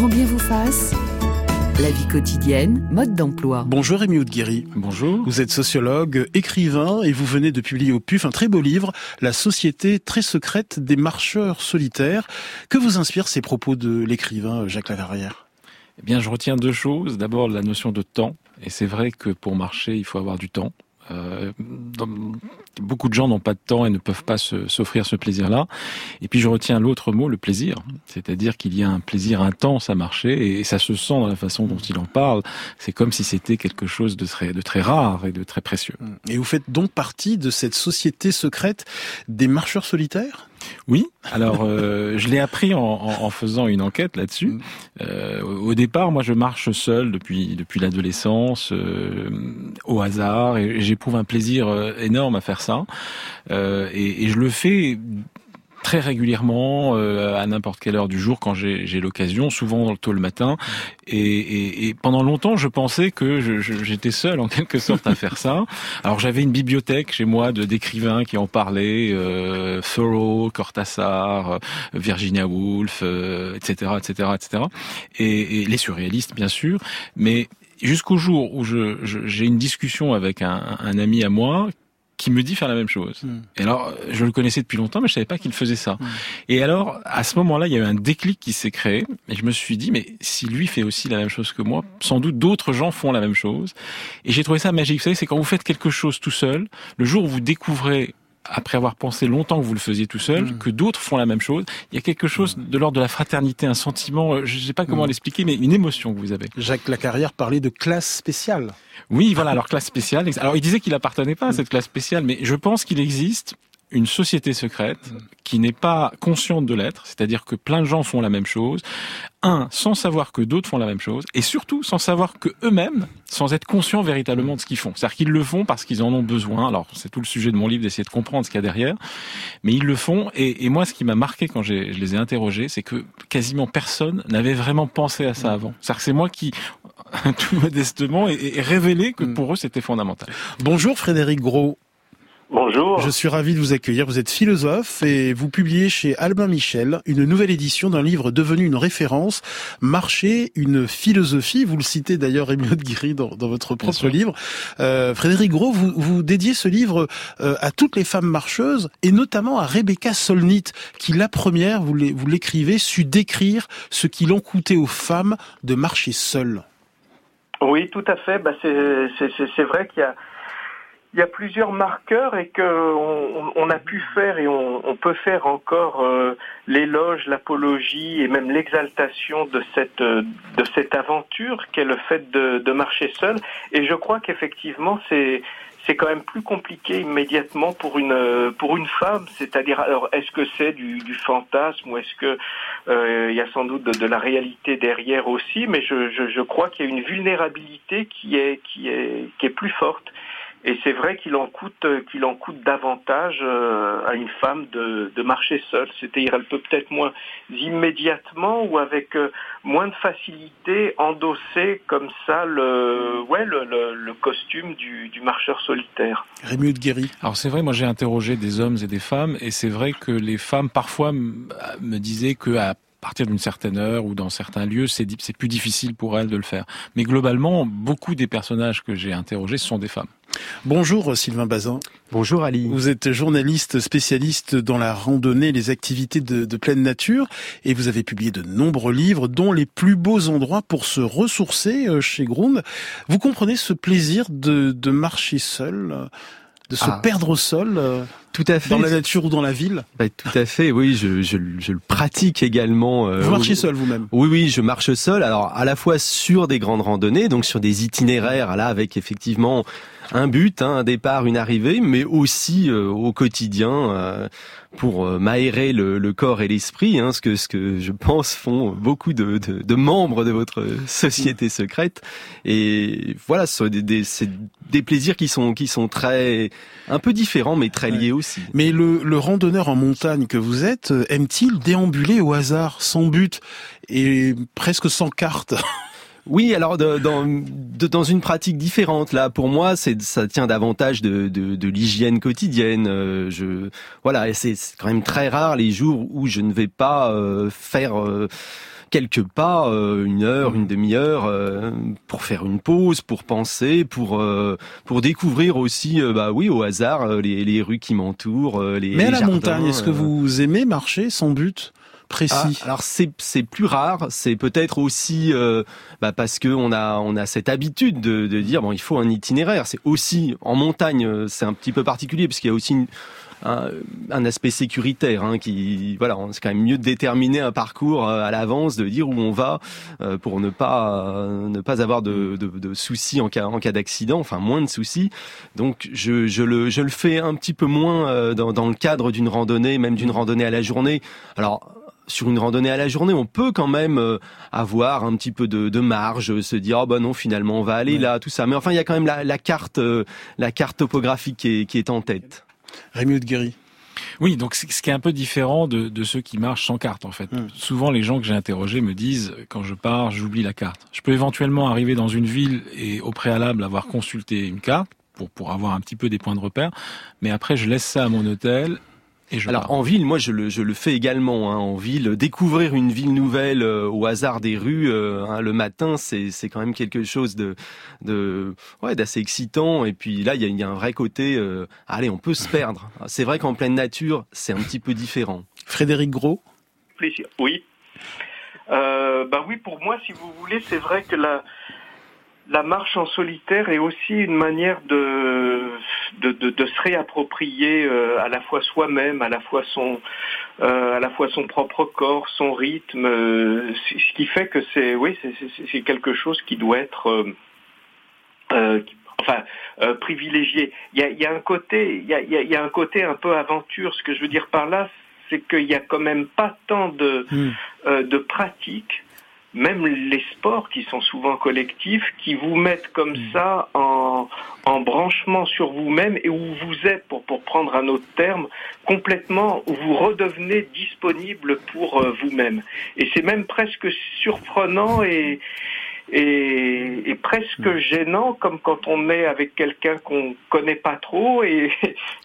Grand bien vous fasse. La vie quotidienne, mode d'emploi. Bonjour Rémi Oudguiri. Bonjour. Vous êtes sociologue, écrivain et vous venez de publier au PUF un très beau livre, La société très secrète des marcheurs solitaires. Que vous inspirent ces propos de l'écrivain Jacques Lavarrière Eh bien, je retiens deux choses. D'abord, la notion de temps. Et c'est vrai que pour marcher, il faut avoir du temps. Euh, beaucoup de gens n'ont pas de temps et ne peuvent pas s'offrir ce plaisir-là. Et puis je retiens l'autre mot, le plaisir. C'est-à-dire qu'il y a un plaisir intense à marcher et ça se sent dans la façon dont il en parle. C'est comme si c'était quelque chose de très, de très rare et de très précieux. Et vous faites donc partie de cette société secrète des marcheurs solitaires? Oui, alors euh, je l'ai appris en, en, faisant une enquête là-dessus. Euh, au départ, moi, je marche seul depuis depuis l'adolescence, euh, au hasard, et j'éprouve un plaisir euh, énorme à faire ça. Euh, et, et, je le fais très régulièrement euh, à n'importe quelle heure du jour quand j'ai l'occasion, souvent tôt le matin. Et, et, et, pendant longtemps, je pensais que j'étais seul en quelque sorte à faire ça. Alors j'avais une bibliothèque chez moi de d'écrivains qui en parlaient, euh, Thoreau, Cortázar, euh, Virginia Woolf, etc., etc., etc. Et, et les surréalistes bien sûr, mais jusqu'au jour où j'ai je, une discussion avec un, un ami à moi qui me dit faire la même chose. Hmm. Et alors, je le connaissais depuis longtemps, mais je savais pas qu'il faisait ça. Hmm. Et alors, à ce moment-là, il y a eu un déclic qui s'est créé, et je me suis dit, mais si lui fait aussi la même chose que moi, sans doute d'autres gens font la même chose. Et j'ai trouvé ça magique. Vous savez, c'est quand vous faites quelque chose tout seul, le jour où vous découvrez après avoir pensé longtemps que vous le faisiez tout seul, mm. que d'autres font la même chose. Il y a quelque chose de l'ordre de la fraternité, un sentiment, euh, je ne sais pas comment mm. l'expliquer, mais une émotion que vous avez. Jacques Lacarrière parlait de classe spéciale. Oui, voilà, alors classe spéciale. Alors il disait qu'il appartenait pas à cette classe spéciale, mais je pense qu'il existe une société secrète mm. qui n'est pas consciente de l'être, c'est-à-dire que plein de gens font la même chose, un, sans savoir que d'autres font la même chose, et surtout sans savoir que eux-mêmes, sans être conscients véritablement de ce qu'ils font. C'est-à-dire qu'ils le font parce qu'ils en ont besoin. Alors c'est tout le sujet de mon livre d'essayer de comprendre ce qu'il y a derrière, mais ils le font. Et, moi, ce qui m'a marqué quand je les ai interrogés, c'est que quasiment personne n'avait vraiment pensé à ça avant. C'est-à-dire que c'est moi qui, tout modestement, ai révélé que mm. pour eux c'était fondamental. Bonjour Frédéric Gros. Bonjour. Je suis ravi de vous accueillir. Vous êtes philosophe et vous publiez chez Albin Michel une nouvelle édition d'un livre devenu une référence, Marcher, une philosophie. Vous le citez d'ailleurs, Rémi Guiri, dans, dans votre propre livre. Euh, Frédéric Gros, vous, vous dédiez ce livre euh, à toutes les femmes marcheuses et notamment à Rebecca Solnit, qui la première, vous l'écrivez, su décrire ce qu'il en coûtait aux femmes de marcher seules. Oui, tout à fait. Bah, c'est vrai qu'il y a il y a plusieurs marqueurs et qu'on on, a pu faire et on, peut faire encore euh, l'éloge, l'apologie et même l'exaltation de cette de cette aventure qu'est le fait de, de marcher seul. Et je crois qu'effectivement c'est c'est quand même plus compliqué immédiatement pour une pour une femme. C'est-à-dire, alors est-ce que c'est du, du, fantasme ou est-ce que euh, il y a sans doute de, de, la réalité derrière aussi? Mais je, je, je crois qu'il y a une vulnérabilité qui est qui est qui est plus forte. Et c'est vrai qu'il en coûte qu'il en coûte davantage euh, à une femme de, de marcher seule. C'est-à-dire, elle peut peut-être moins immédiatement ou avec euh, moins de facilité endosser comme ça le ouais le, le, costume du, du, marcheur solitaire. Rémi Guéry. Alors c'est vrai, moi j'ai interrogé des hommes et des femmes, et c'est vrai que les femmes parfois me disaient que à partir d'une certaine heure ou dans certains lieux, c'est plus difficile pour elles de le faire. Mais globalement, beaucoup des personnages que j'ai interrogés sont des femmes. Bonjour Sylvain Bazin. Bonjour Ali. Vous êtes journaliste spécialiste dans la randonnée, les activités de, pleine nature et vous avez publié de nombreux livres dont les plus beaux endroits pour se ressourcer euh, chez Grund. Vous comprenez ce plaisir de, marcher seul, de se ah. perdre au sol euh, tout à fait. Dans la nature ou dans la ville? Bah, Tout à fait, oui, je, je, je le pratique également. Euh, vous marchez seul vous-même? Oui, oui, je marche seul. Alors, à la fois sur des grandes randonnées, donc sur des itinéraires, là, avec effectivement un but, hein, un départ, une arrivée, mais aussi euh, au quotidien euh, pour euh, m'aérer le, le, corps et l'esprit, hein, ce que ce que je pense font beaucoup de, de, de membres de votre société secrète. Et voilà, ce sont des, des, des, plaisirs qui sont qui sont très un peu différents, mais très liés aussi. Mais le, le randonneur en montagne que vous êtes aime-t-il déambuler au hasard, sans but et presque sans carte? Oui, alors dans, dans une pratique différente là, pour moi, c'est ça tient davantage de, de, de l'hygiène quotidienne. Euh, je voilà, c'est quand même très rare les jours où je ne vais pas euh, faire euh, quelques pas, une heure, une demi-heure, pour faire une pause, pour penser, pour pour découvrir aussi, bah oui, au hasard, les, les rues qui m'entourent, les Mais à la montagne, est-ce que vous aimez marcher sans but? Précis. Ah, Alors c'est c'est plus rare, c'est peut-être aussi euh, bah parce que on a on a cette habitude de, de dire bon il faut un itinéraire. C'est aussi en montagne, euh, c'est un petit peu particulier parce qu'il y a aussi un, un, aspect sécuritaire hein, qui voilà c'est quand même mieux de déterminer un parcours euh, à l'avance de dire où on va pour ne pas ne pas avoir de, de, de soucis en cas en cas d'accident enfin moins de soucis. Donc je, je le je le fais un petit peu moins dans, dans le cadre d'une randonnée même d'une randonnée à la journée. Alors sur une randonnée à la journée, on peut quand même euh, avoir un petit peu de, marge, se dire oh bah non finalement on va aller là, tout ça. Mais enfin il y a quand même la, carte, euh, la carte topographique qui est, en tête. Rémi de Guéry. Oui, donc ce qui est un peu différent de, ceux qui marchent sans carte en fait. Hmm. Souvent les gens que j'ai interrogés me disent quand je pars j'oublie la carte. Je peux éventuellement arriver dans une ville et au préalable avoir consulté une carte pour, pour avoir un petit peu des points de repère, mais après je laisse ça à mon hôtel alors en ville, moi je le, je le fais également. Hein, en ville, découvrir une ville nouvelle euh, au hasard des rues euh, hein, le matin, c'est c'est quand même quelque chose de de ouais d'assez excitant. Et puis là, il y a, y a, un vrai côté. Euh, allez, on peut se perdre. C'est vrai qu'en pleine nature, c'est un petit peu différent. Frédéric Gros. Plaisir. Oui. bah oui, pour moi, si vous voulez, c'est vrai que la la marche en solitaire est aussi une manière de, de, de, se réapproprier euh, à la fois soi-même, à la fois son, euh, à la fois son propre corps, son rythme, euh, ce qui fait que c'est, oui, c'est quelque chose qui doit être, enfin, privilégié. Il y a, il y a un côté, il y a, il y a un côté un peu aventure. Ce que je veux dire par là, c'est qu'il n'y a quand même pas tant de, hmm. de pratiques même les sports qui sont souvent collectifs, qui vous mettent comme mm. ça en, en branchement sur vous-même et où vous êtes, pour, pour prendre un autre terme, complètement, où vous redevenez disponible pour euh, vous-même. Et c'est même presque surprenant et, et, et, presque mm. gênant, comme quand on est avec quelqu'un qu'on connaît pas trop et,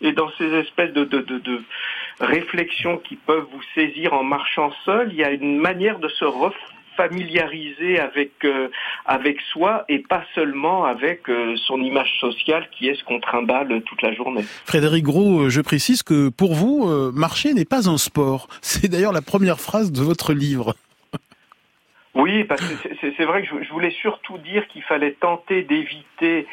et dans ces espèces de, de, de, de, réflexions qui peuvent vous saisir en marchant seul, il y a une manière de se refaire familiariser avec euh, avec soi et pas seulement avec euh, son image sociale qui est ce qu'on trimballe toute la journée. Frédéric Gros, euh, je précise que pour vous, marcher n'est pas un sport. C'est d'ailleurs la première phrase de votre livre. Oui, parce que c'est vrai que je voulais surtout dire qu'il fallait tenter d'éviter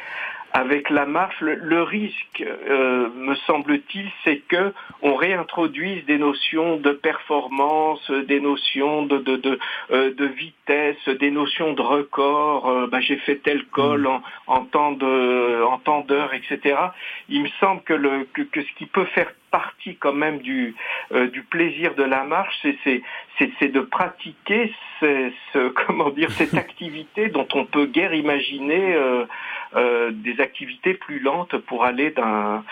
avec la marche, le, risque, euh, me semble-t-il, c'est que on réintroduise des notions de performance, des notions de de, de, euh, de vitesse, des notions de record. Euh, bah, j'ai fait tel col en, en temps de en temps d'heure, etc. Il me semble que le que, que ce qui peut faire partie quand même du, euh, du plaisir de la marche, c'est de pratiquer comment dire cette activité dont on peut guère imaginer euh, euh, des activités plus lentes pour aller d'un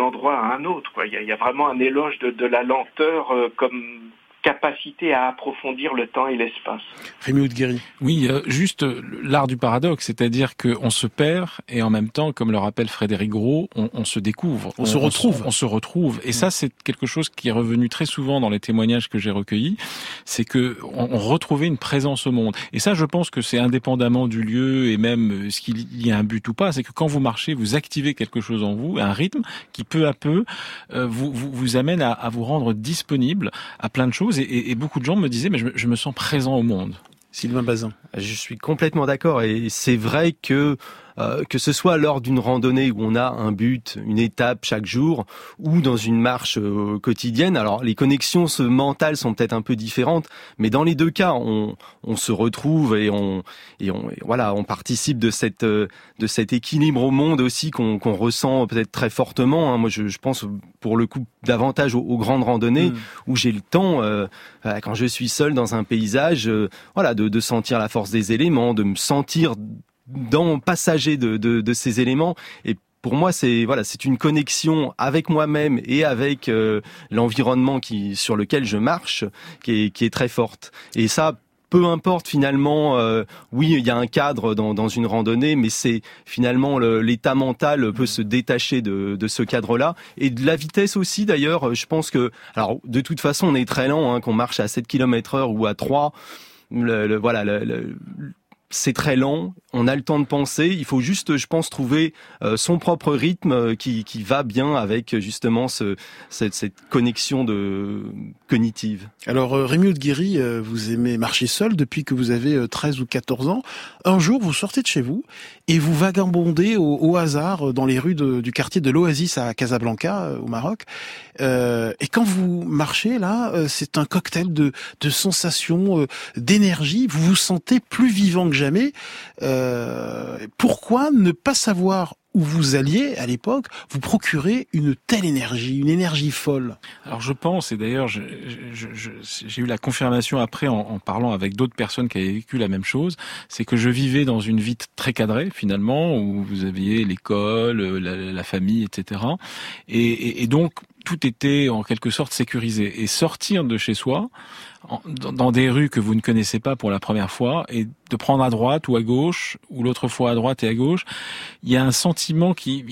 endroit à un autre. Quoi. Il, y a, il y a vraiment un éloge de, de la lenteur comme capacité à approfondir le temps et l'espace. Rémi Guéry. Oui, euh, juste euh, l'art du paradoxe, c'est-à-dire qu'on se perd et en même temps, comme le rappelle Frédéric Gros, on, on se découvre, on, se retrouve, on, se retrouve. Et ça, c'est quelque chose qui est revenu très souvent dans les témoignages que j'ai recueillis, c'est que on, retrouvait une présence au monde. Et ça, je pense que c'est indépendamment du lieu et même euh, ce qu'il y a un but ou pas, c'est que quand vous marchez, vous activez quelque chose en vous, un rythme qui peu à peu vous, vous, vous amène à, à vous rendre disponible à plein de choses et, beaucoup de gens me disaient mais je me sens présent au monde. Sylvain Bazin. Je suis complètement d'accord et c'est vrai que euh, que ce soit lors d'une randonnée où on a un but, une étape chaque jour, ou dans une marche euh, quotidienne. Alors les connexions mentales sont peut-être un peu différentes, mais dans les deux cas, on, on se retrouve et on et on voilà, on participe de cette euh, de cet équilibre au monde aussi qu'on ressent peut-être très fortement. Hein. Moi, je, je, pense pour le coup davantage aux, grandes randonnées mm. où j'ai le temps quand je suis seul dans un paysage, voilà, de, de sentir la force des éléments, de me sentir dans passager de, de, ces éléments et pour moi, c'est voilà, c'est une connexion avec moi-même et avec euh, l'environnement qui sur lequel je marche, qui est, qui est très forte. Et ça, peu importe finalement, euh, oui, il y a un cadre dans, dans une randonnée, mais c'est finalement l'état mental peut se détacher de, de ce cadre-là et de la vitesse aussi. D'ailleurs, je pense que, alors de toute façon, on est très lent, hein, qu'on marche à 7 km heure ou à 3. Le, voilà, le, c'est très lent, on a le temps de penser, il faut juste, je pense, trouver euh, son propre rythme euh, qui, qui va bien avec justement ce, cette, cette connexion de cognitive. Alors euh, Rémi Guéry, vous aimez marcher seul depuis que vous avez 13 ou 14 ans. Un jour, vous sortez de chez vous et vous vagabondez au, au hasard dans les rues de, du quartier de l'Oasis à Casablanca, au Maroc. et quand vous marchez là, c'est un cocktail de, de sensations, d'énergie. Vous vous sentez plus vivant que jamais. Euh, pourquoi ne pas savoir où vous alliez à l'époque vous procurer une telle énergie, une énergie folle? Alors je pense, et d'ailleurs j'ai eu la confirmation après en, parlant avec d'autres personnes qui avaient vécu la même chose, c'est que je vivais dans une vie très cadrée finalement, où vous aviez l'école, la, famille, etc. Et, et donc tout était en quelque sorte sécurisé. Et sortir de chez soi, dans des rues que vous ne connaissez pas pour la première fois et de prendre à droite ou à gauche ou l'autre fois à droite et à gauche, il y a un sentiment qui,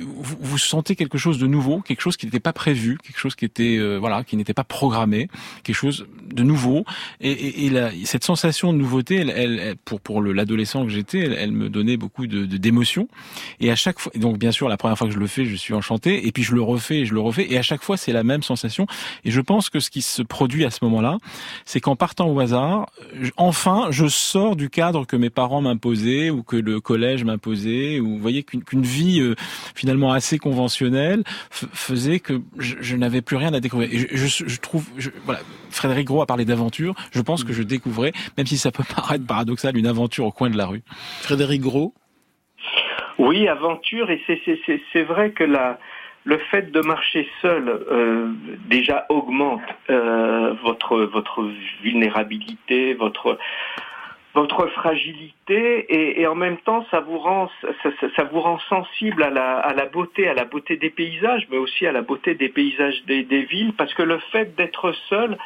vous, sentez quelque chose de nouveau, quelque chose qui n'était pas prévu, quelque chose qui était euh, voilà, qui n'était pas programmé, quelque chose de nouveau. Et, cette sensation de nouveauté, elle, pour pour l'adolescent que j'étais, elle, me donnait beaucoup de d'émotions. Et à chaque fois, donc bien sûr, la première fois que je le fais, je suis enchanté. Et puis je le refais, et je le refais. Et à chaque fois, c'est la même sensation. Et je pense que ce qui se produit à ce moment-là, c'est qu'en partant au hasard, enfin, je sors du cadre que mes parents m'imposaient ou que le collège m'imposait. Ou vous voyez qu'une vie euh, finalement assez conventionnelle faisait que je, n'avais plus rien à découvrir. Et je, trouve, voilà, Frédéric Gros a parlé d'aventure. Je pense que je découvrais, même si ça peut paraître paradoxal, une aventure au coin de la rue. Frédéric Gros? Oui, aventure, et c'est vrai que la, le fait de marcher seul euh, déjà augmente euh, votre votre vulnérabilité, votre votre fragilité et, en même temps ça vous rend ça, vous rend sensible à la, beauté à la beauté des paysages mais aussi à la beauté des paysages des, villes parce que le fait d'être seul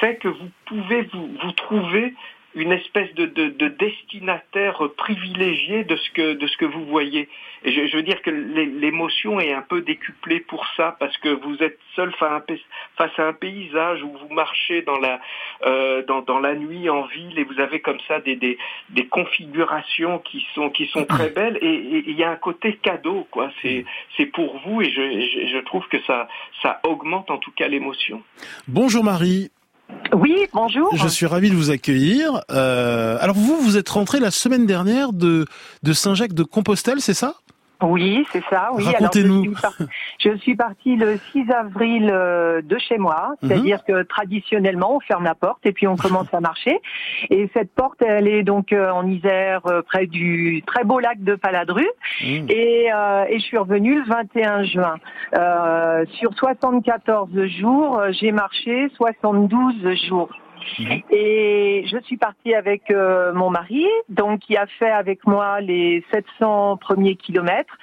fait que vous pouvez vous trouver une espèce de, de, de, destinataire privilégié de ce que de ce que vous voyez. Et je, je veux dire que l'émotion est un peu décuplée pour ça parce que vous êtes seul face à un paysage où vous marchez dans la euh, dans, dans, la nuit en ville et vous avez comme ça des, des, des configurations qui sont qui sont très belles et il y a un côté cadeau quoi. C'est c'est pour vous et je, je, je trouve que ça ça augmente en tout cas l'émotion. Bonjour Marie. Oui, bonjour. Je suis ravi de vous accueillir. Euh, alors vous, vous êtes rentré la semaine dernière de, de Saint-Jacques de Compostelle, c'est ça? Oui, c'est ça. Oui. Racontez-nous. Je, suis partie le 6 avril euh, de chez moi, mhm. c'est-à-dire que traditionnellement on ferme la porte et puis on commence à marcher. Et cette porte, elle est donc euh, en Isère, euh, près du très beau lac de Paladru. Mhm. Et, et, je suis revenue le 21 juin. sur 74 jours, j'ai marché 72 jours. Et je suis partie avec euh, mon mari, donc qui a fait avec moi les 700 premiers kilomètres.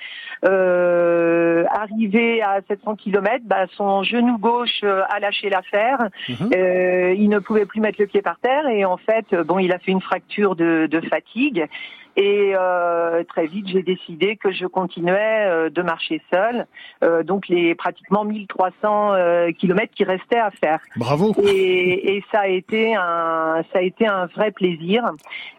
Euh, arrivé à 700 kilomètres, bah, son genou gauche euh, a lâché l'affaire. Mhm. Euh, il ne pouvait plus mettre le pied par terre et en fait, bon, il a fait une fracture de, de fatigue. Et euh, très vite, j'ai décidé que je continuais euh, de marcher seule. Euh, donc les pratiquement 1300 euh, kilomètres qui restaient à faire. Bravo. Et, et, ça a été un ça a été un vrai plaisir.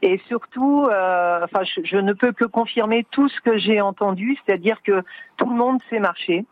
Et surtout, euh, enfin, je, je ne peux que confirmer tout ce que j'ai entendu, c'est-à-dire que tout le monde sait marcher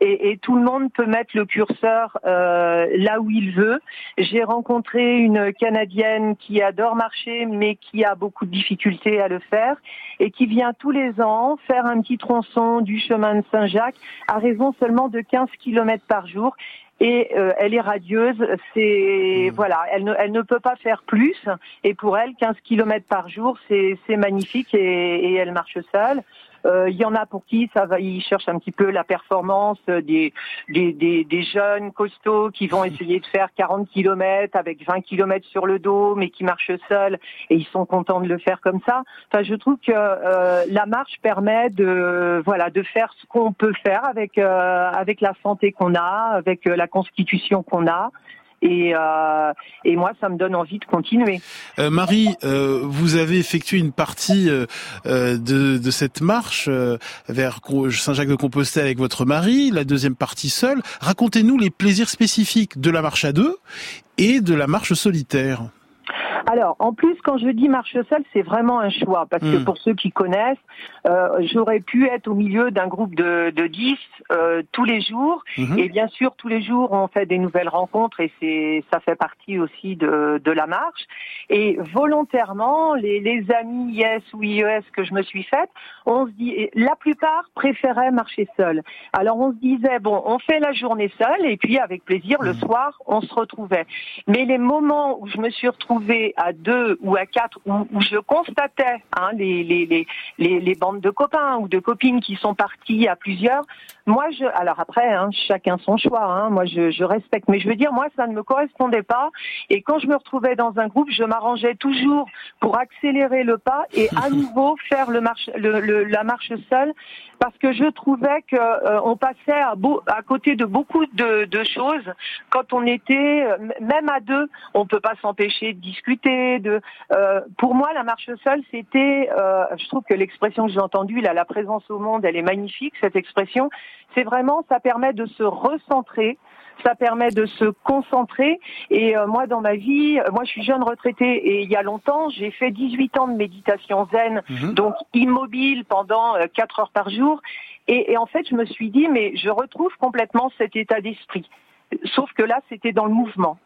et, et, tout le monde peut mettre le curseur euh, là où il veut. J'ai rencontré une Canadienne qui adore marcher, mais qui a beaucoup de difficultés à le faire et qui vient tous les ans faire un petit tronçon du chemin de Saint-Jacques à raison seulement de 15 km par jour et euh, elle est radieuse. C'est mmh. voilà, elle ne, elle ne peut pas faire plus. Et pour elle, 15 km par jour, c'est magnifique et, et, elle marche seule. Euh, il y en a pour qui ça va, ils cherchent un petit peu la performance des, des, des, des jeunes costauds qui vont essayer de faire 40 km avec 20 km sur le dos, mais qui marchent seuls et ils sont contents de le faire comme ça. Enfin, je trouve que euh, la marche permet de voilà de faire ce qu'on peut faire avec euh, avec la santé qu'on a, avec la constitution qu'on a et, euh, et moi, ça me donne envie de continuer. Euh, Marie, euh, vous avez effectué une partie de, de, cette marche vers Saint-Jacques-de-Compostelle avec votre mari, la deuxième partie seule. Racontez-nous les plaisirs spécifiques de la marche à deux et de la marche solitaire. Alors, en plus, quand je dis marche seule, c'est vraiment un choix, parce que hmm. pour ceux qui connaissent, euh, j'aurais pu être au milieu d'un groupe de, de 10 euh, tous les jours, mhm. et bien sûr, tous les jours, on fait des nouvelles rencontres, et c'est ça fait partie aussi de, de la marche. Et volontairement, les, les amis IS ou IES que je me suis faite, on se dit, la plupart préféraient marcher seul. Alors on se disait, bon, on fait la journée seule, et puis avec plaisir, le hmm. soir, on se retrouvait. Mais les moments où je me suis retrouvée à deux ou à quatre, où, je constatais hein, les, les, les, les, bandes de copains ou de copines qui sont partis à plusieurs, moi, je, alors après, hein, chacun son choix. Hein, moi, je, je, respecte, mais je veux dire, moi, ça ne me correspondait pas. Et quand je me retrouvais dans un groupe, je m'arrangeais toujours pour accélérer le pas et à nouveau faire le marche, le, la marche seule, parce que je trouvais que euh, on passait à, beau, à côté de beaucoup de, de, choses quand on était, euh, même à deux, on peut pas s'empêcher de discuter. De, euh, pour moi, la marche seule, c'était, euh, je trouve que l'expression que j'ai entendue, là, la présence au monde, elle est magnifique, cette expression. C'est vraiment, ça permet de se recentrer ça permet de se concentrer. Et euh, moi, dans ma vie, euh, moi, je suis jeune retraitée et il y a longtemps, j'ai fait 18 ans de méditation zen, mhm. donc immobile pendant euh, 4 heures par jour. Et, et en fait, je me suis dit, mais je retrouve complètement cet état d'esprit. Sauf que là, c'était dans le mouvement.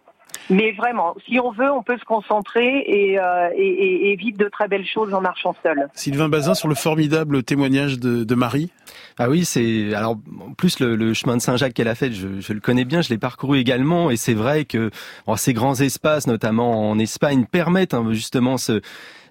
Mais vraiment, si on veut, on peut se concentrer et, euh, et, et, vivre de très belles choses en marchant seul. Sylvain Bazin, sur le formidable témoignage de, de Marie. Ah oui, c'est alors en plus le, le chemin de Saint-Jacques qu'elle a fait, je, je, le connais bien, je l'ai parcouru également, et c'est vrai que bon, ces grands espaces, notamment en Espagne, permettent hein, justement ce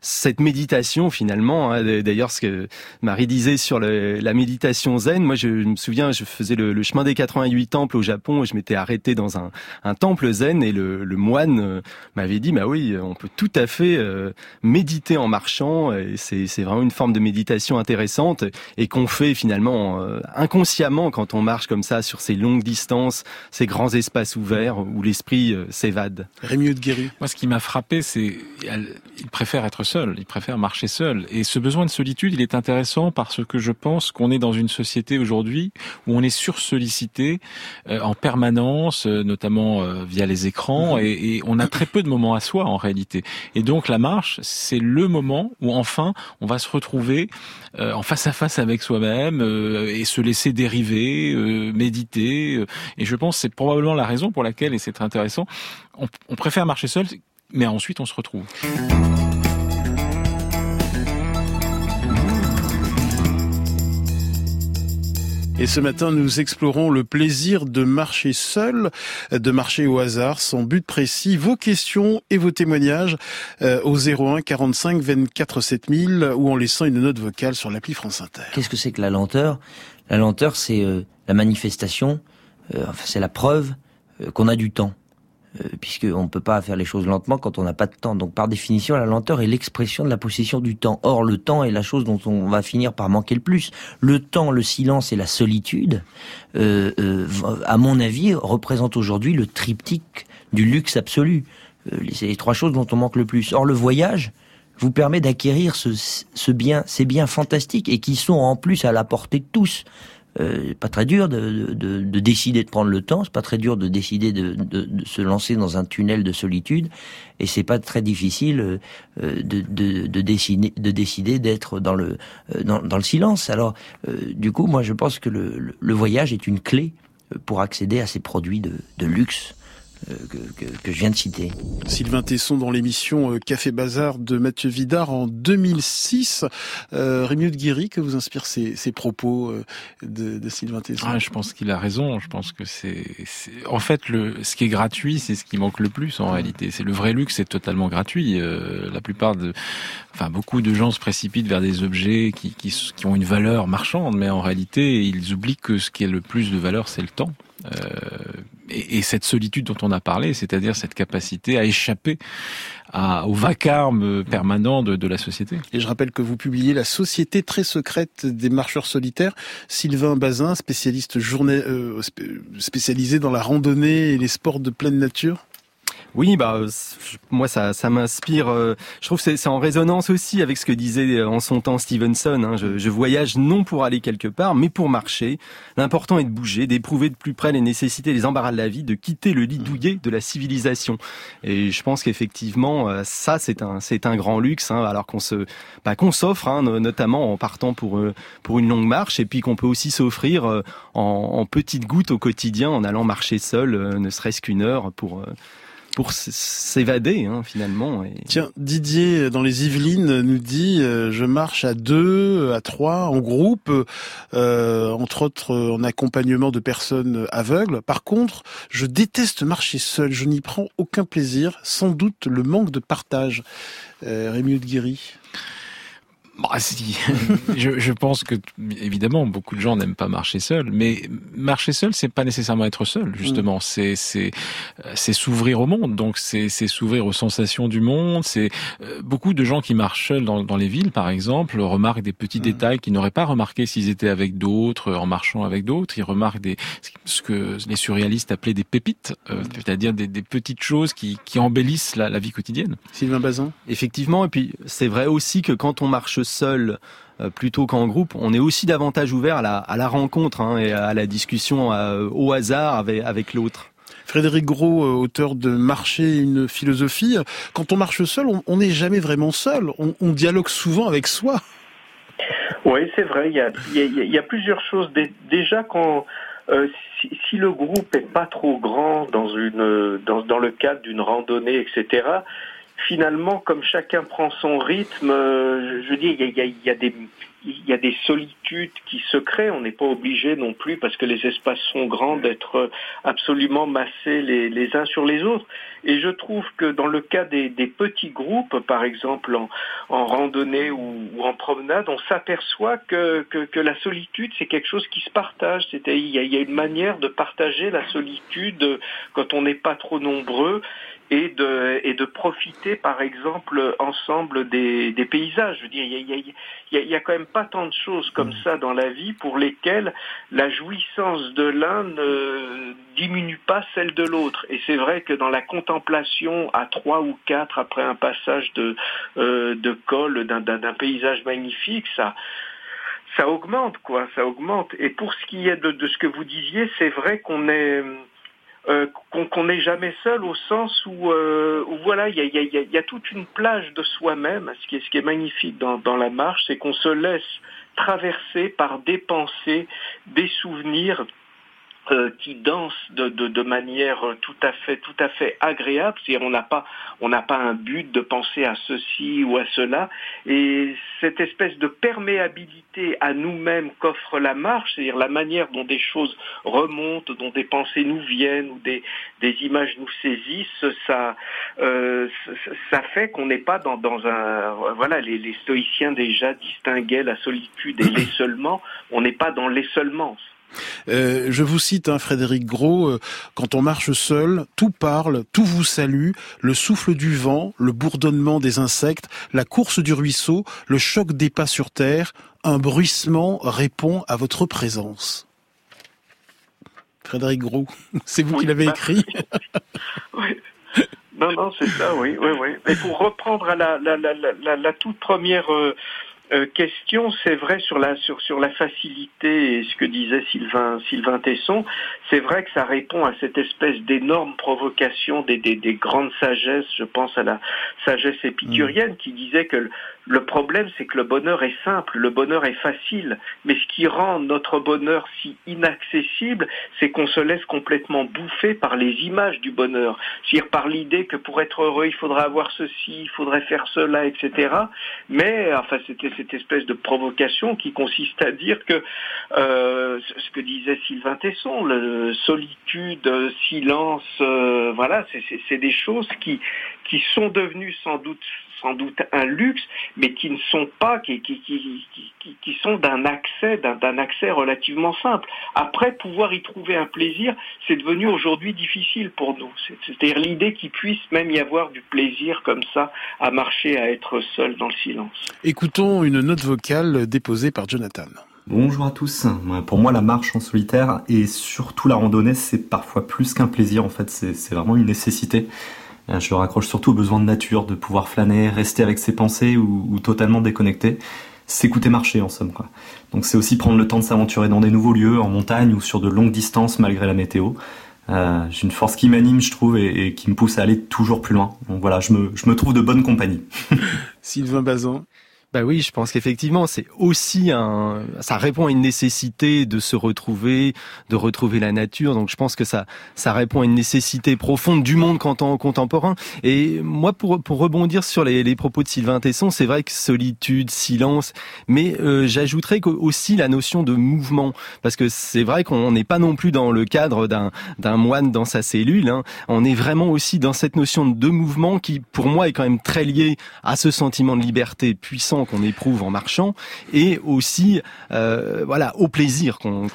cette méditation finalement. Hein, D'ailleurs, ce que Marie disait sur le, la méditation zen, moi je, me souviens, je faisais le, le, chemin des 88 temples au Japon, et je m'étais arrêté dans un, un, temple zen et le, le moine euh, m'avait dit, bah oui, on peut tout à fait euh, méditer en marchant, et c'est vraiment une forme de méditation intéressante et qu'on fait finalement euh, inconsciemment quand on marche comme ça sur ces longues distances, ces grands espaces ouverts où l'esprit s'évade. Rémi de Guéry. Moi, ce qui m'a frappé, c'est il préfère être seul, il préfère marcher seul. Et ce besoin de solitude, il est intéressant parce que je pense qu'on est dans une société aujourd'hui où on est sursollicité euh, en permanence, euh, notamment euh, via les écrans, mhm. et, on a très peu de moments à soi en réalité. Et donc la marche, c'est le moment où enfin on va se retrouver en face à face avec soi-même et se laisser dériver, méditer. et je pense que c'est probablement la raison pour laquelle, et c'est très intéressant, on, on préfère marcher seul, mais ensuite on se retrouve. Et ce matin, nous explorons le plaisir de marcher seul, de marcher au hasard, sans but précis. Vos questions et vos témoignages euh, au 01 45 24 7000 ou en laissant une note vocale sur l'appli France Inter. Qu'est-ce que c'est que la lenteur? La lenteur, c'est euh, la manifestation, euh, enfin, c'est la preuve qu'on a du temps. Euh, puisqu'on ne peut pas faire les choses lentement quand on n'a pas de temps. Donc par définition, la lenteur est l'expression de la possession du temps. Or, le temps est la chose dont on va finir par manquer le plus. Le temps, le silence et la solitude, euh, euh, à mon avis, représentent aujourd'hui le triptyque du luxe absolu. c'est les trois choses dont on manque le plus. Or, le voyage vous permet d'acquérir ce, ce bien, ces biens fantastiques et qui sont en plus à la portée de tous. Euh, pas très dur de, de, de, décider de prendre le temps, c'est pas très dur de décider de, de, se lancer dans un tunnel de solitude, et c'est pas très difficile euh, de, de, décider de décider d'être dans le euh, dans, dans, le silence. Alors, du coup, moi, je pense que le, le voyage est une clé pour accéder à ces produits de luxe euh, que, que, je viens de citer. Sylvain Tesson dans l'émission euh, Café Bazar de Mathieu Vidard en 2006. Euh, Rémi de Guéry, que vous inspire ces, ces propos euh, de, de, Sylvain Tesson? Ah, Je pense qu'il a raison. Je pense que c'est, en fait le ce qui est gratuit, c'est ce qui manque le plus en réalité. C'est le vrai luxe, c'est totalement gratuit. Euh, la plupart de, enfin beaucoup de gens se précipitent vers des objets qui, qui, qui ont une valeur marchande, mais en réalité ils oublient que ce qui a le plus de valeur, c'est le temps. Euh, et, et, cette solitude dont on a parlé, c'est-à-dire cette capacité à échapper à, au vacarme permanent de, de, la société. Et je rappelle que vous publiez La Société très secrète des marcheurs solitaires. Sylvain Bazin, spécialiste journée, euh, spécialisé dans la randonnée et les sports de pleine nature. Oui, bah moi ça, ça m'inspire. Euh, je trouve que c'est en résonance aussi avec ce que disait en son temps Stevenson. Hein. Je, je, voyage non pour aller quelque part, mais pour marcher. L'important est de bouger, d'éprouver de plus près les nécessités, les embarras de la vie, de quitter le lit douillet de la civilisation. Et je pense qu'effectivement, euh, ça c'est un c'est un grand luxe. Hein, alors qu'on se bah, qu'on s'offre, hein, notamment en partant pour euh, pour une longue marche, et puis qu'on peut aussi s'offrir en, en petites gouttes au quotidien en allant marcher seul, ne serait-ce qu'une heure pour pour s'évader hein, finalement. Tiens, Didier dans les Yvelines nous dit euh, je marche à deux, à trois, en groupe, euh, entre autres en accompagnement de personnes aveugles. Par contre, je déteste marcher seul. Je n'y prends aucun plaisir. Sans doute le manque de partage. Euh, Rémi Guéry. Bah, si. je, je, pense que évidemment beaucoup de gens n'aiment pas marcher seul, mais marcher seul, c'est pas nécessairement être seul. Justement, mm. c'est c'est c'est s'ouvrir au monde. Donc c'est c'est s'ouvrir aux sensations du monde. C'est euh, beaucoup de gens qui marchent seuls dans, dans les villes, par exemple, remarquent des petits mm. détails qu'ils n'auraient pas remarqué s'ils étaient avec d'autres, en marchant avec d'autres. Ils remarquent des ce que les surréalistes appelaient des pépites, euh, mm. c'est-à-dire des, des, petites choses qui qui embellissent la, la vie quotidienne. Sylvain Bazin? Effectivement, et puis c'est vrai aussi que quand on marche seul euh, plutôt qu'en groupe, on est aussi davantage ouvert à la, à la rencontre hein, et à la discussion euh, au hasard avec, avec l'autre. Frédéric Gros, euh, auteur de Marcher une philosophie, quand on marche seul, on n'est jamais vraiment seul, on, on, dialogue souvent avec soi. Oui, c'est vrai, il y a, il y a, plusieurs choses. Déjà, quand, euh, si, si, le groupe est pas trop grand dans, une, dans, dans le cadre d'une randonnée, etc., finalement, comme chacun prend son rythme, euh, je dis, il y a, des il y a des solitudes qui se créent. On n'est pas obligé non plus, parce que les espaces sont grands, d'être absolument massés les, uns sur les autres. Et je trouve que dans le cas des, petits groupes, par exemple en, randonnée ou, en promenade, on s'aperçoit que, la solitude, c'est quelque chose qui se partage. C'est il il y a une manière de partager la solitude quand on n'est pas trop nombreux et de, et de profiter, par exemple, ensemble des, des paysages. Je veux dire, il y a, y, a, y a quand même pas tant de choses comme mmh. ça dans la vie pour lesquelles la jouissance de l'un ne diminue pas celle de l'autre. Et c'est vrai que dans la contemplation à trois ou quatre après un passage de, euh, de col d'un paysage magnifique, ça ça augmente quoi, ça augmente. Et pour ce qui est de, de ce que vous disiez, c'est vrai qu'on est euh, qu'on n'est jamais seul au sens où, euh, voilà, il y a, toute une plage de soi-même. Ce qui est, magnifique dans la marche, c'est qu'on se laisse traverser par des pensées, des souvenirs, euh, qui dansent de, de, de, manière tout à fait tout à fait agréable. C'est-à-dire on n'a pas on n'a pas un but de penser à ceci ou à cela. Et cette espèce de perméabilité à nous-mêmes qu'offre la marche, c'est-à-dire la manière dont des choses remontent, dont des pensées nous viennent ou des, des images nous saisissent, ça euh, ça fait qu'on n'est pas dans, dans un voilà les, les stoïciens déjà distinguaient la solitude et l'isolement. On n'est pas dans l'isolement. Euh, je vous cite hein, Frédéric Gros, euh, quand on marche seul, tout parle, tout vous salue, le souffle du vent, le bourdonnement des insectes, la course du ruisseau, le choc des pas sur terre, un bruissement répond à votre présence. Frédéric Gros, c'est vous qui l'avez bah, écrit oui. Non, non, c'est ça, oui, oui, oui. Mais pour reprendre à la, la, la, la toute première euh, euh, question, c'est vrai sur la sur sur la facilité et ce que disait Sylvain Sylvain Tesson, c'est vrai que ça répond à cette espèce d'énorme provocation des, des, des grandes sagesses. Je pense à la sagesse épicurienne mmh. qui disait que le problème, c'est que le bonheur est simple, le bonheur est facile, mais ce qui rend notre bonheur si inaccessible, c'est qu'on se laisse complètement bouffer par les images du bonheur, c'est-à-dire par l'idée que pour être heureux, il faudrait avoir ceci, il faudrait faire cela, etc. Mais enfin, c'était cette espèce de provocation qui consiste à dire que euh, ce que disait Sylvain Tesson, le solitude, silence, euh, voilà, c'est des choses qui qui sont devenues sans doute sans doute un luxe, mais qui ne sont pas, qui, qui, qui, qui sont d'un accès, d'un accès relativement simple. Après, pouvoir y trouver un plaisir, c'est devenu aujourd'hui difficile pour nous. C'est-à-dire l'idée qu'il puisse même y avoir du plaisir comme ça à marcher, à être seul dans le silence. Écoutons une note vocale déposée par Jonathan. Bonjour à tous. Pour moi, la marche en solitaire et surtout la randonnée, c'est parfois plus qu'un plaisir. En fait, c'est vraiment une nécessité. Je raccroche surtout au besoin de nature, de pouvoir flâner, rester avec ses pensées ou, ou totalement déconnecté s'écouter marcher en somme quoi. Donc c'est aussi prendre le temps de s'aventurer dans des nouveaux lieux, en montagne ou sur de longues distances malgré la météo. Euh, j'ai une force qui m'anime, je trouve, et, et, qui me pousse à aller toujours plus loin. Donc voilà, je me, je me trouve de bonne compagnie. Sylvain Bazin. Bah oui, je pense qu'effectivement, c'est aussi un, ça répond à une nécessité de se retrouver, de retrouver la nature. Donc je pense que ça, ça répond à une nécessité profonde du monde contemporain. Et moi, pour pour rebondir sur les, les propos de Sylvain Tesson, c'est vrai que solitude, silence, mais euh, j'ajouterais aussi la notion de mouvement, parce que c'est vrai qu'on n'est pas non plus dans le cadre d'un d'un moine dans sa cellule. Hein. On est vraiment aussi dans cette notion de mouvement qui, pour moi, est quand même très liée à ce sentiment de liberté puissant qu'on éprouve en marchant et aussi euh, voilà au plaisir qu'on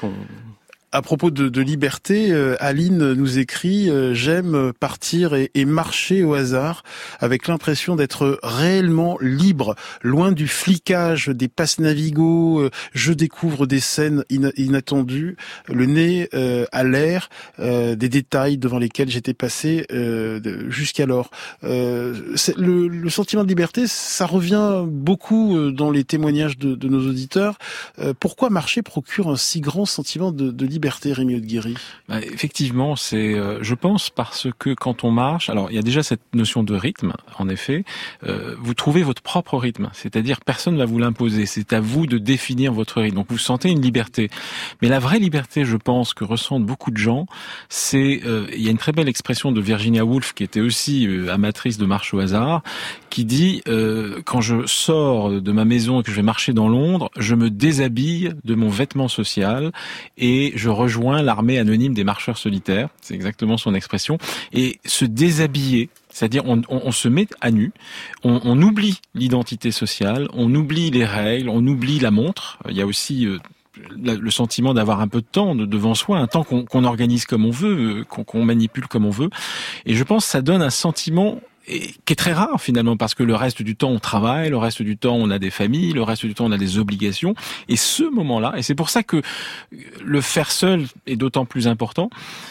à propos de, de liberté, euh, Aline nous écrit euh, J'aime partir et, et, marcher au hasard avec l'impression d'être réellement libre, loin du flicage des passes Navigo. Euh, je découvre des scènes inattendues, le nez à l'air, des détails devant lesquels j'étais passé jusqu'alors. Le, le, sentiment de liberté, ça revient beaucoup dans les témoignages de, de nos auditeurs. pourquoi marcher procure un si grand sentiment de, de liberté? Liberté, Rémi Guéry bah, Effectivement, c'est, euh, je pense, parce que quand on marche, alors il y a déjà cette notion de rythme, en effet, euh, vous trouvez votre propre rythme, c'est-à-dire personne ne va vous l'imposer, c'est à vous de définir votre rythme, donc vous sentez une liberté. Mais la vraie liberté, je pense, que ressentent beaucoup de gens, c'est, euh, il y a une très belle expression de Virginia Woolf, qui était aussi amatrice de marche au hasard, qui dit, quand je sors de ma maison et que je vais marcher dans Londres, je me déshabille de mon vêtement social et je rejoins l'armée anonyme des marcheurs solitaires. C'est exactement son expression. Et se déshabiller, c'est-à-dire on, se met à nu, on, on oublie l'identité sociale, on oublie les règles, on oublie la montre. Il y a aussi euh, le sentiment d'avoir un peu de temps devant soi, un temps qu'on organise comme on veut, euh, qu'on manipule comme on veut. Et je pense que ça donne un sentiment et qui est très rare finalement parce que le reste du temps on travaille, le reste du temps on a des familles, le reste du temps on a des obligations et ce moment-là et c'est pour ça que le faire seul est d'autant plus important,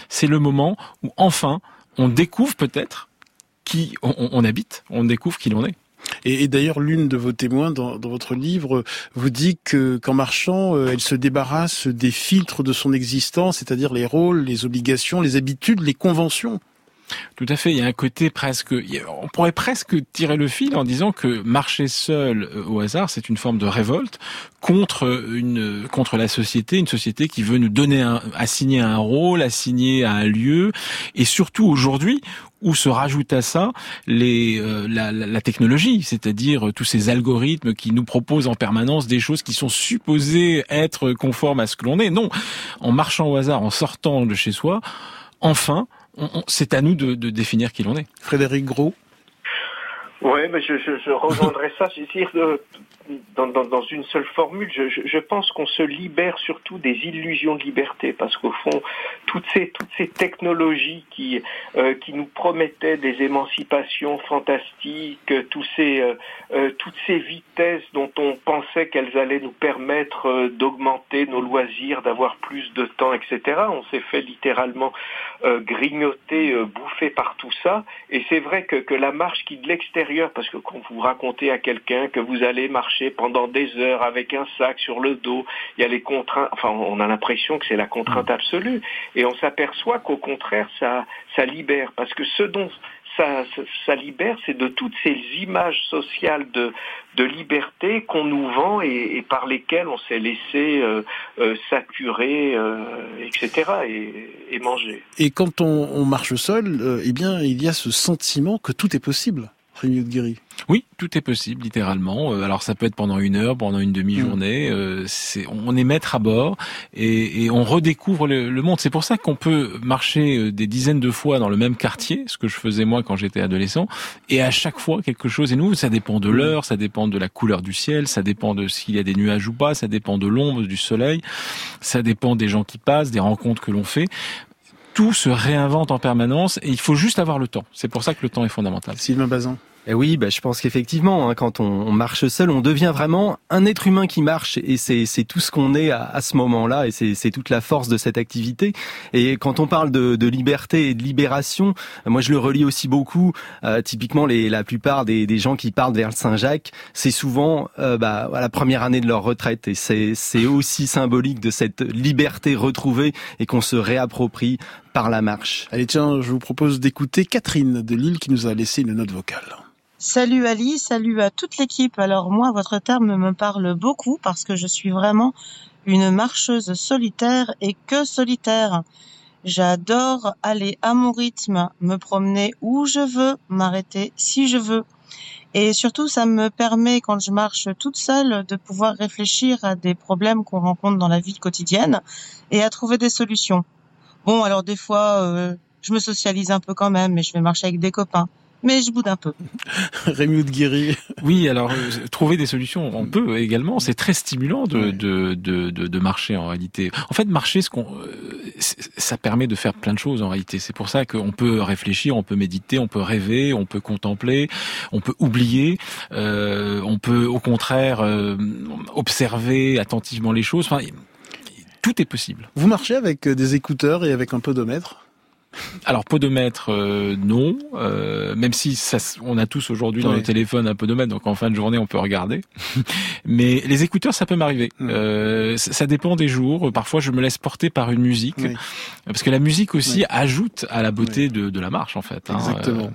c'est le moment où enfin on découvre peut-être qui on, on habite, on découvre qui l'on est. Et, d'ailleurs, l'une de vos témoins dans, dans, votre livre vous dit que qu'en marchant, euh, elle se débarrasse des filtres de son existence, c'est-à-dire les rôles, les obligations, les habitudes, les conventions. Tout à fait. Il y a un côté presque, on pourrait presque tirer le fil en disant que marcher seul euh, au hasard, c'est une forme de révolte contre une, contre la société, une société qui veut nous donner un, assigner un rôle, assigner un lieu, et surtout aujourd'hui où se rajoute à ça les, euh, la, la, technologie, c'est-à-dire tous ces algorithmes qui nous proposent en permanence des choses qui sont supposées être conformes à ce que l'on est. Non, en marchant au hasard, en sortant de chez soi, enfin, c'est à nous de, de définir qui l'on est. Frédéric Gros oui, mais je, je, je rejoindrai ça. C'est dire dans, dans, dans, une seule formule, je, je pense qu'on se libère surtout des illusions de liberté, parce qu'au fond, toutes ces toutes ces technologies qui euh, qui nous promettaient des émancipations fantastiques, tous ces euh, euh toutes ces vitesses dont on pensait qu'elles allaient nous permettre euh, d'augmenter nos loisirs, d'avoir plus de temps, etc. On s'est fait littéralement euh, grignoter, bouffer par tout ça. Et c'est vrai que, que la marche qui de l'extérieur, parce que quand vous racontez à quelqu'un que vous allez marcher pendant des heures avec un sac sur le dos. Il y a les contraintes. Enfin, on a l'impression que c'est la contrainte mm. absolue. Et on s'aperçoit qu'au contraire, ça, libère. Parce que ce dont ça, libère, c'est de toutes ces images sociales de, liberté qu'on nous vend et, et, par lesquelles on s'est laissé euh, euh, saturer, euh, etc. Et, et, manger. Et quand on, on marche seul, eh bien, il y a ce sentiment que tout est possible. Rémi Guéry. Oui, tout est possible, littéralement. Euh, alors ça peut être pendant une heure, pendant une demi-journée. Mm. Euh, c'est, on est maître à bord et, et on redécouvre le, le monde. C'est pour ça qu'on peut marcher euh, des dizaines de fois dans le même quartier, ce que je faisais moi quand j'étais adolescent, et à chaque fois quelque chose est nouveau. Ça dépend de mm. l'heure, ça dépend de la couleur du ciel, ça dépend de s'il y a des nuages ou pas, ça dépend de l'ombre, du soleil, ça dépend des gens qui passent, des rencontres que l'on fait tout se réinvente en permanence et il faut juste avoir le temps. C'est pour ça que le temps est fondamental. Sylvain Bazin. Et eh oui, bah, je pense qu'effectivement, hein, quand on, marche seul, on devient vraiment un être humain qui marche, et c'est tout ce qu'on est à, à, ce moment-là, et c'est toute la force de cette activité. Et quand on parle de, de liberté et de libération, moi je le relis aussi beaucoup. Euh, typiquement, les, la plupart des, des, gens qui partent vers le Saint-Jacques, c'est souvent euh, bah, à la première année de leur retraite, et c'est aussi symbolique de cette liberté retrouvée et qu'on se réapproprie par la marche. Allez tiens, je vous propose d'écouter Catherine de Lille qui nous a laissé une note vocale. Salut Ali, salut à toute l'équipe. Alors moi, votre terme me parle beaucoup parce que je suis vraiment une marcheuse solitaire et que solitaire. J'adore aller à mon rythme, me promener où je veux, m'arrêter si je veux. Et surtout, ça me permet, quand je marche toute seule, de pouvoir réfléchir à des problèmes qu'on rencontre dans la vie quotidienne et à trouver des solutions. Bon, alors des fois, euh, je me socialise un peu quand même, mais je vais marcher avec des copains mais je boude un peu. Rémi Guéry. Oui, alors euh, trouver des solutions, on peut également. C'est très stimulant de, de, de, de, marcher en réalité. En fait, marcher, ce qu'on, euh, ça permet de faire plein de choses en réalité. C'est pour ça qu'on peut réfléchir, on peut méditer, on peut rêver, on peut contempler, on peut oublier, euh, on peut au contraire euh, observer attentivement les choses. Enfin, tout est possible. Vous marchez avec des écouteurs et avec un podomètre? Alors podomètre euh, non, euh, même si ça, on a tous aujourd'hui dans le téléphone un podomètre, donc en fin de journée on peut regarder. Mais les écouteurs ça peut m'arriver. Euh, ça, dépend des jours. Parfois je me laisse porter par une musique, parce que la musique aussi ajoute à la beauté de, de, la marche en fait. Hein. Exactement.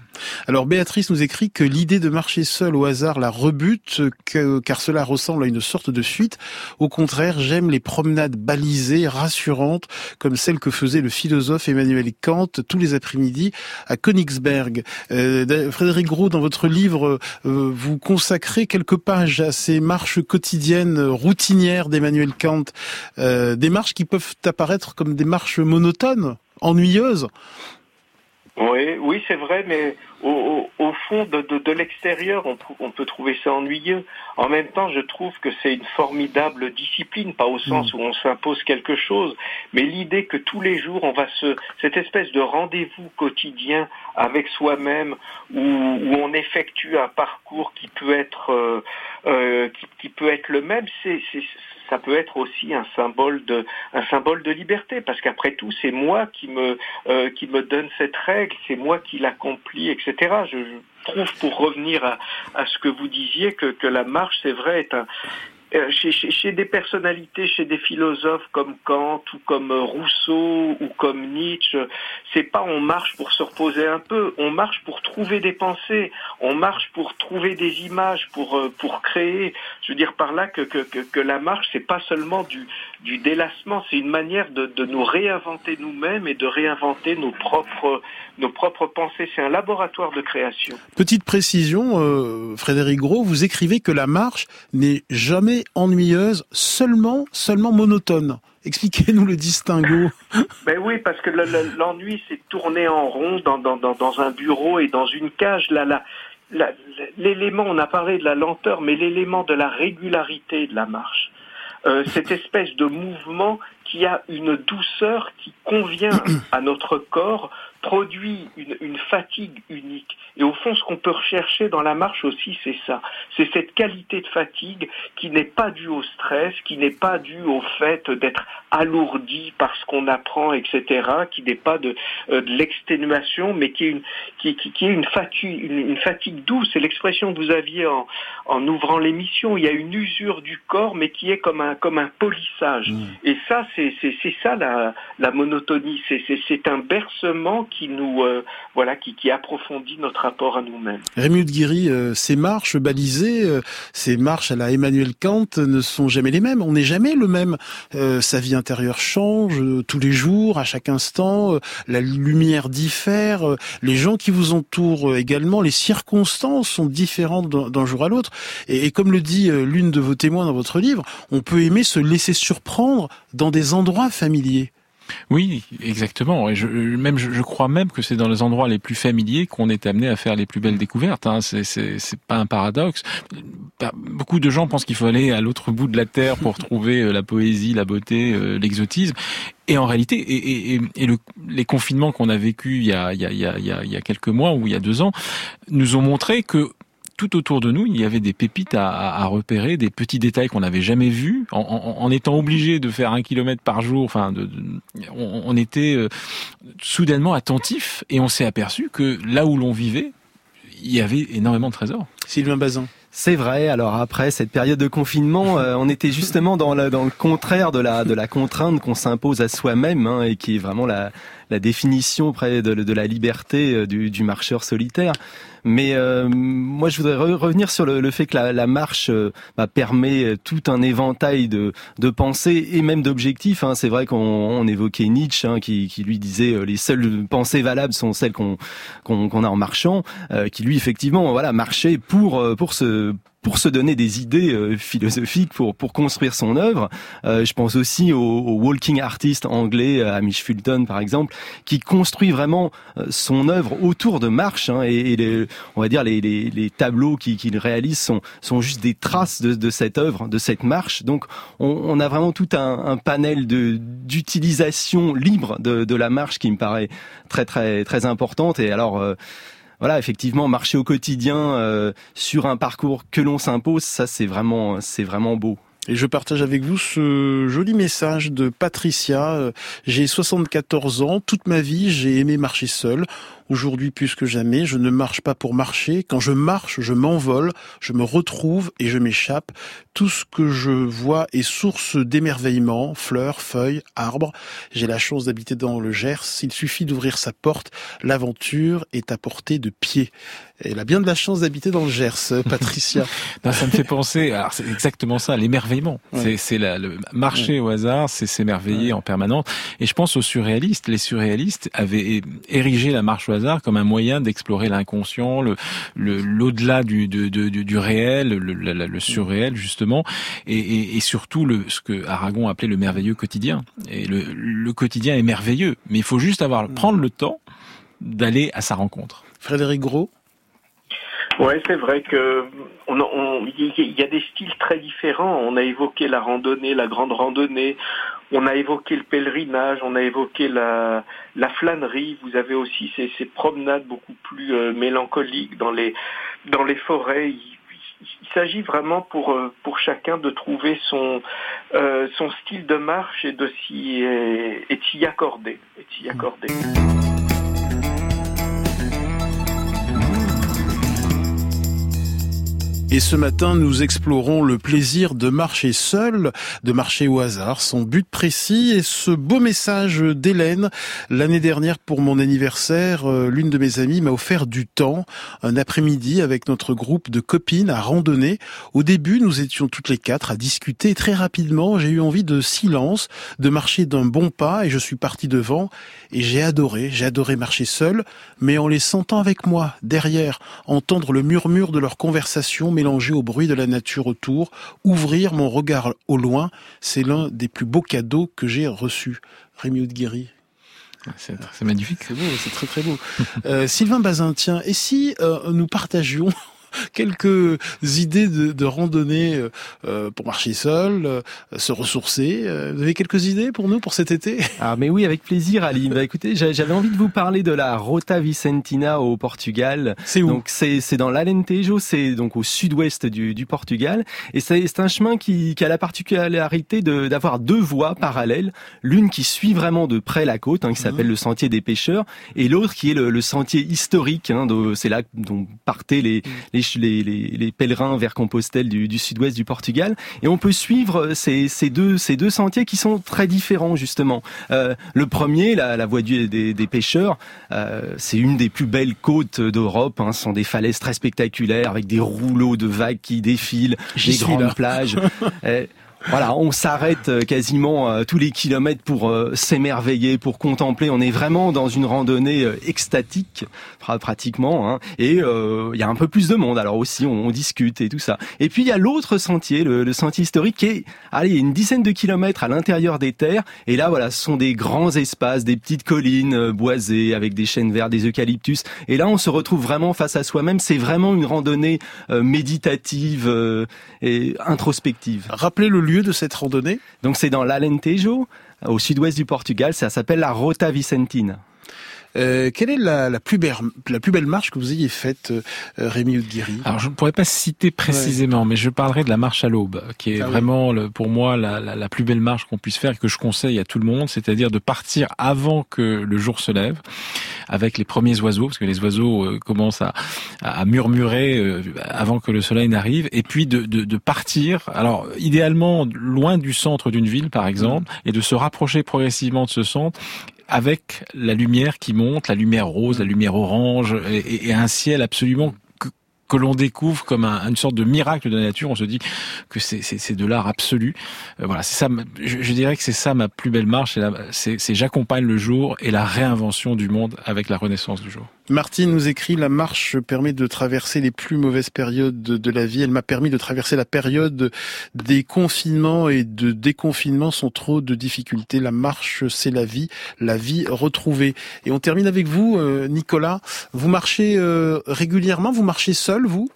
Alors Béatrice nous écrit que l'idée de marcher seul au hasard la rebute, que, car cela ressemble à une sorte de fuite. Au contraire, j'aime les promenades balisées, rassurantes, comme celles que faisait le philosophe Emmanuel Kant tous les après-midi à Königsberg. Euh, Frédéric Gros, dans votre livre, euh, vous consacrez quelques pages à ces marches quotidiennes routinières d'Emmanuel Kant, euh, des marches qui peuvent apparaître comme des marches monotones, ennuyeuses. Oui, oui, c'est vrai, mais au, fond, de, de, l'extérieur, on, on, peut trouver ça ennuyeux. En même temps, je trouve que c'est une formidable discipline, pas au sens mm. où on s'impose quelque chose, mais l'idée que tous les jours, on va se, cette espèce de rendez-vous quotidien avec soi-même, où, où, on effectue un parcours qui peut être, euh, euh, qui, qui, peut être le même, c'est ça peut être aussi un symbole de un symbole de liberté parce qu'après tout c'est moi qui me euh, qui me donne cette règle c'est moi qui l'accomplis etc je, trouve pour revenir à, ce que vous disiez que, la marche c'est vrai est un chez, chez, des personnalités, chez des philosophes comme Kant ou comme Rousseau ou comme Nietzsche, c'est pas on marche pour se reposer un peu, on marche pour trouver des pensées, on marche pour trouver des images, pour euh, pour créer. Je veux dire par là que que, que, la marche c'est pas seulement du du délassement, c'est une manière de, de nous réinventer nous-mêmes et de réinventer nos propres nos propres pensées. C'est un laboratoire de création. Petite précision, euh, Frédéric Gros, vous écrivez que la marche n'est jamais ennuyeuse, seulement, seulement monotone. Expliquez-nous le distinguo. Ben oui, parce que l'ennui, c'est tourner en rond dans, dans, dans, un bureau et dans une cage. Là, là, l'élément, on a parlé de la lenteur, mais l'élément de la régularité de la marche. Euh, cette espèce de mouvement qui a une douceur qui convient à notre corps produit une, une, fatigue unique. Et au fond, ce qu'on peut rechercher dans la marche aussi, c'est ça. C'est cette qualité de fatigue qui n'est pas due au stress, qui n'est pas due au fait d'être alourdi par ce qu'on apprend, etc., qui n'est pas de, euh, de l'exténuation, mais qui est une, qui, qui, qui est une fatigue, une, fatigue douce. C'est l'expression que vous aviez en, en ouvrant l'émission. Il y a une usure du corps, mais qui est comme un, comme un polissage. Mmh. Et ça, c'est ça la, monotonie. C'est un bercement qui nous euh, voilà qui, approfondit notre rapport à nous-mêmes. Rémi de Guiry, euh, ces marches balisées, euh, ces marches à la Emmanuel Kant ne sont jamais les mêmes. On n'est jamais le même. sa vie intérieure change tous les jours, à chaque instant. la lumière diffère. les gens qui vous entourent également, les circonstances sont différentes d'un jour à l'autre. Et, comme le dit l'une de vos témoins dans votre livre, on peut aimer se laisser surprendre dans des endroits familiers. Oui, exactement. Et je, même, je, crois même que c'est dans les endroits les plus familiers qu'on est amené à faire les plus belles découvertes. Hein. C'est, pas un paradoxe. Bah, beaucoup de gens pensent qu'il faut aller à l'autre bout de la terre pour trouver euh, la poésie, la beauté, euh, l'exotisme. Et en réalité, et, et, le, les confinements qu'on a il, y a, il y a quelques mois ou il y a deux ans nous ont montré que tout autour de nous, il y avait des pépites à, à repérer, des petits détails qu'on n'avait jamais vus, en, en, en, étant obligé de faire un kilomètre par jour. Enfin, de, on, on, était euh, soudainement attentif et on s'est aperçu que là où l'on vivait, il y avait énormément de trésors. Sylvain Bazin. C'est vrai. Alors après cette période de confinement, euh, on était justement dans, la, dans le contraire de la de la contrainte qu'on s'impose à soi-même hein, et qui est vraiment la, la définition près de, la liberté euh, du, marcheur solitaire. Mais euh, moi, je voudrais revenir sur le, fait que la, marche euh, bah, permet tout un éventail de, pensées et même d'objectifs. Hein. C'est vrai qu'on on évoquait Nietzsche, hein, qui, lui disait euh, les seules pensées valables sont celles qu'on a en marchant, euh, qui lui effectivement voilà marchait pour pour se pour se donner des idées euh, philosophiques pour pour construire son œuvre. Euh, je pense aussi au, au, walking artist anglais euh, Hamish Fulton par exemple, qui construit vraiment son œuvre autour de marches hein, et, et les, on va dire les, les, les tableaux qu'il qu réalise sont sont juste des traces de, de cette œuvre, de cette marche. Donc on, on a vraiment tout un, un panel de d'utilisation libre de, de la marche qui me paraît très très très importante. Et alors voilà, effectivement, marcher au quotidien euh, sur un parcours que l'on s'impose, ça c'est vraiment, c'est vraiment beau. Et je partage avec vous ce joli message de Patricia. Euh, j'ai 74 ans, toute ma vie j'ai aimé marcher seul. Aujourd'hui, plus que jamais, je ne marche pas pour marcher. Quand je marche, je m'envole, je me retrouve et je m'échappe. Tout ce que je vois est source d'émerveillement, fleurs, feuilles, arbres. J'ai la chance d'habiter dans le Gers. Il suffit d'ouvrir sa porte. L'aventure est à portée de pied. Elle a bien de la chance d'habiter dans le Gers, Patricia. non, ça me fait penser, alors c'est exactement ça, l'émerveillement. Ouais. C'est le marcher ouais. au hasard, c'est s'émerveiller ouais. en permanence. Et je pense aux surréalistes. Les surréalistes avaient érigé la marche au hasard comme un moyen d'explorer l'inconscient, le l'au-delà du, du, du, du, réel, le, le, le, surréel justement, et, et, et, surtout le ce que Aragon appelait le merveilleux quotidien. Et le, le quotidien est merveilleux, mais il faut juste avoir prendre le temps d'aller à sa rencontre. Frédéric Gros. Ouais, c'est vrai que on, on, y a des styles très différents. On a évoqué la randonnée, la grande randonnée. On a évoqué le pèlerinage, on a évoqué la, la flânerie. Vous avez aussi ces, ces promenades beaucoup plus euh, mélancoliques dans les dans les forêts. Il, s'agit vraiment pour euh, pour chacun de trouver son euh, son style de marche et de s'y s'y accorder, et s'y accorder. Et ce matin, nous explorons le plaisir de marcher seul, de marcher au hasard, son but précis et ce beau message d'Hélène. L'année dernière, pour mon anniversaire, euh, l'une de mes amies m'a offert du temps, un après-midi avec notre groupe de copines à randonner. Au début, nous étions toutes les quatre à discuter et très rapidement, j'ai eu envie de silence, de marcher d'un bon pas et je suis parti devant et j'ai adoré, j'ai adoré marcher seul, mais en les sentant avec moi, derrière, entendre le murmure de leur conversation mélanger au bruit de la nature autour, ouvrir mon regard au loin, c'est l'un des plus beaux cadeaux que j'ai reçus. Rémi Guéry. C'est magnifique. C'est beau, c'est très très beau. euh, Sylvain Bazin, tiens, et si euh, nous partagions quelques idées de, de randonnée euh, pour marcher seul, euh, se ressourcer. Euh, vous avez quelques idées pour nous pour cet été? Ah mais oui, avec plaisir Ali. Bah écoutez, j'avais envie de vous parler de la Rota Vicentina au Portugal. C'est où? Donc c'est c'est dans l'Alentejo, c'est donc au sud-ouest du, du Portugal et c'est un chemin qui, qui a la particularité d'avoir deux voies parallèles, l'une qui suit vraiment de près la côte, hein, qui s'appelle mmh. le sentier des pêcheurs, et l'autre qui est le, le sentier historique. Hein, c'est là dont partaient les, les les, les, les, pèlerins vers Compostelle du, du sud-ouest du Portugal. Et on peut suivre ces, ces, deux, ces deux sentiers qui sont très différents justement. Euh, le premier, la, la voie du, des, des, pêcheurs, euh, c'est une des plus belles côtes d'Europe. Hein. Ce sont des falaises très spectaculaires avec des rouleaux de vagues qui défilent, des grandes là. plages. Voilà, on s'arrête euh, quasiment euh, tous les kilomètres pour euh, s'émerveiller, pour contempler. On est vraiment dans une randonnée extatique, pratiquement. Hein. Et il y a un peu plus de monde. Alors aussi, on, discute et tout ça. Et puis il y a l'autre sentier, le, le, sentier historique, qui est, allez, une dizaine de kilomètres à l'intérieur des terres. Et là, voilà, ce sont des grands espaces, des petites collines boisées avec des chênes verts, des eucalyptus. Et là, on se retrouve vraiment face à soi-même. C'est vraiment une randonnée méditative et introspective. Rappelez le lieu de cette randonnée? Donc c'est dans l'Alentejo, au sud-ouest du Portugal. Ça s'appelle la Rota Vicentina. Euh, quelle est la, la, plus belle, la plus belle marche que vous ayez faite, euh, Rémi Oudguiri Alors, je ne pourrais pas citer précisément, mais je parlerai de la marche à l'aube, qui est ah vraiment, le, pour moi, la, la, la, plus belle marche qu'on puisse faire et que je conseille à tout le monde, c'est-à-dire de partir avant que le jour se lève, avec les premiers oiseaux, parce que les oiseaux euh, commencent à, à murmurer euh, avant que le soleil n'arrive, et puis de, de, de, partir, alors idéalement loin du centre d'une ville, par exemple, et de se rapprocher progressivement de ce centre avec la lumière qui monte, la lumière rose, la lumière orange, et, un ciel absolument que l'on découvre comme un, une sorte de miracle de la nature. On se dit que c'est de l'art absolu. Euh, voilà, c'est ça. Je, dirais que c'est ça ma plus belle marche. C'est j'accompagne le jour et la réinvention du monde avec la renaissance du jour. Martine nous écrit la marche permet de traverser les plus mauvaises périodes de, la vie. Elle m'a permis de traverser la période des confinements et de déconfinement sans trop de difficultés. La marche, c'est la vie, la vie retrouvée. Et on termine avec vous, euh, Nicolas. Vous marchez euh, régulièrement? Vous marchez seul, vous?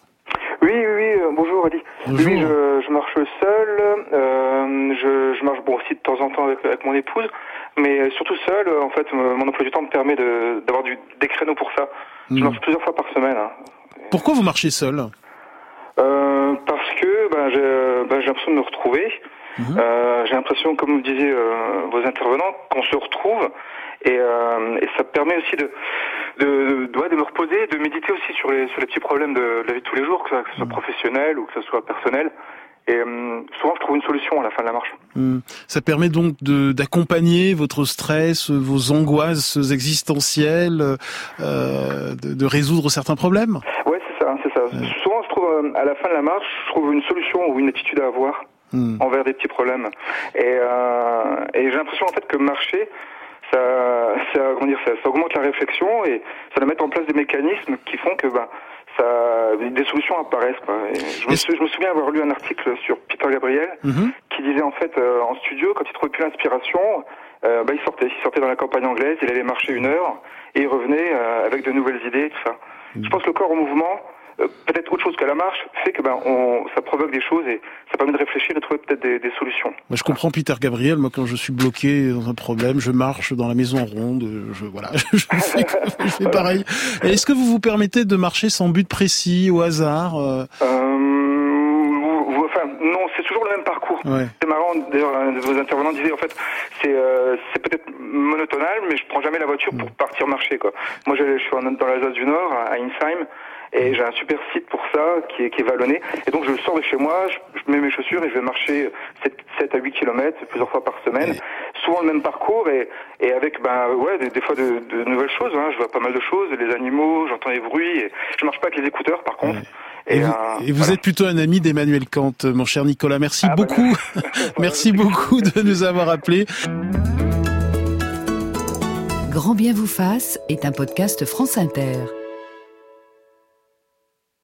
Oui, oui. oui. Euh, bonjour, Ali. Bonjour. Oui, je, je marche seul. je, je, marche bon aussi de temps en temps avec, avec mon épouse mais surtout seul, en fait, mon emploi du temps me permet d'avoir de, des créneaux pour ça. Mmh. Je marche plusieurs fois par semaine. Hein. Pourquoi vous marchez seul? Euh, Parce que ben, j'ai ben, l'impression de me retrouver. Mmh. Euh, j'ai l'impression, comme vous disiez euh, vos intervenants, qu'on se retrouve. Et, euh, et, ça permet aussi de, de, de, de, me reposer, de méditer aussi sur les, sur les petits problèmes de, de la vie de tous les jours, que ce soit mmh. professionnel ou que ce soit personnel. Et euh, souvent, je trouve une solution à la fin de la marche. Mmh. Ça permet donc d'accompagner votre stress, vos angoisses existentielles, euh, de, de, résoudre certains problèmes? Ouais, c'est ça, c'est ça. Ouais. Souvent, je trouve, euh, à la fin de la marche, je trouve une solution ou une attitude à avoir mmh. envers des petits problèmes. Et, euh, et j'ai l'impression, en fait, que marcher, ça, ça, comment dire, ça, ça augmente la réflexion et ça va mettre en place des mécanismes qui font que, bah, ça, des solutions apparaissent. Quoi. Je, me suis, je, me souviens avoir lu un article sur Peter Gabriel mm -hmm. qui disait en fait euh, en studio, quand il trouvait plus l'inspiration, euh, bah, il sortait. Il sortait dans la campagne anglaise, il allait marcher une heure et il revenait euh, avec de nouvelles idées, tout ça. Mm -hmm. Je pense que le corps en mouvement, euh, peut-être autre chose que la marche, fait que ben on, ça provoque des choses et ça permet de réfléchir et de trouver peut-être des, des, solutions. Moi, je comprends Peter Gabriel. Moi, quand je suis bloqué dans un problème, je marche dans la maison ronde. Je voilà, je fais, je fais pareil. Est-ce que vous vous permettez de marcher sans but précis au hasard euh... Enfin, non, c'est toujours le même parcours. Ouais. C'est marrant. D'ailleurs, vos intervenants disaient en fait, c'est euh, c'est peut-être monotonal, mais je prends jamais la voiture pour partir marcher quoi. Moi, je, je suis dans l'Alsace du Nord, à Insheim. Et j'ai un super site pour ça qui est, qui est vallonné. Et donc je sors de chez moi, je, je, mets mes chaussures et je vais marcher 7, 7 à 8 kilomètres plusieurs fois par semaine. Oui. Souvent le même parcours et, et avec ben ouais des, des fois de, de, nouvelles choses. Hein. Je vois pas mal de choses, les animaux, j'entends les bruits. Et je marche pas avec les écouteurs par contre. Oui. Et, et, vous, euh, et vous voilà. êtes plutôt un ami d'Emmanuel Kant, mon cher Nicolas. Merci ah, beaucoup. Bah, merci beaucoup de nous avoir appelés. Grand bien vous fasse est un podcast France Inter.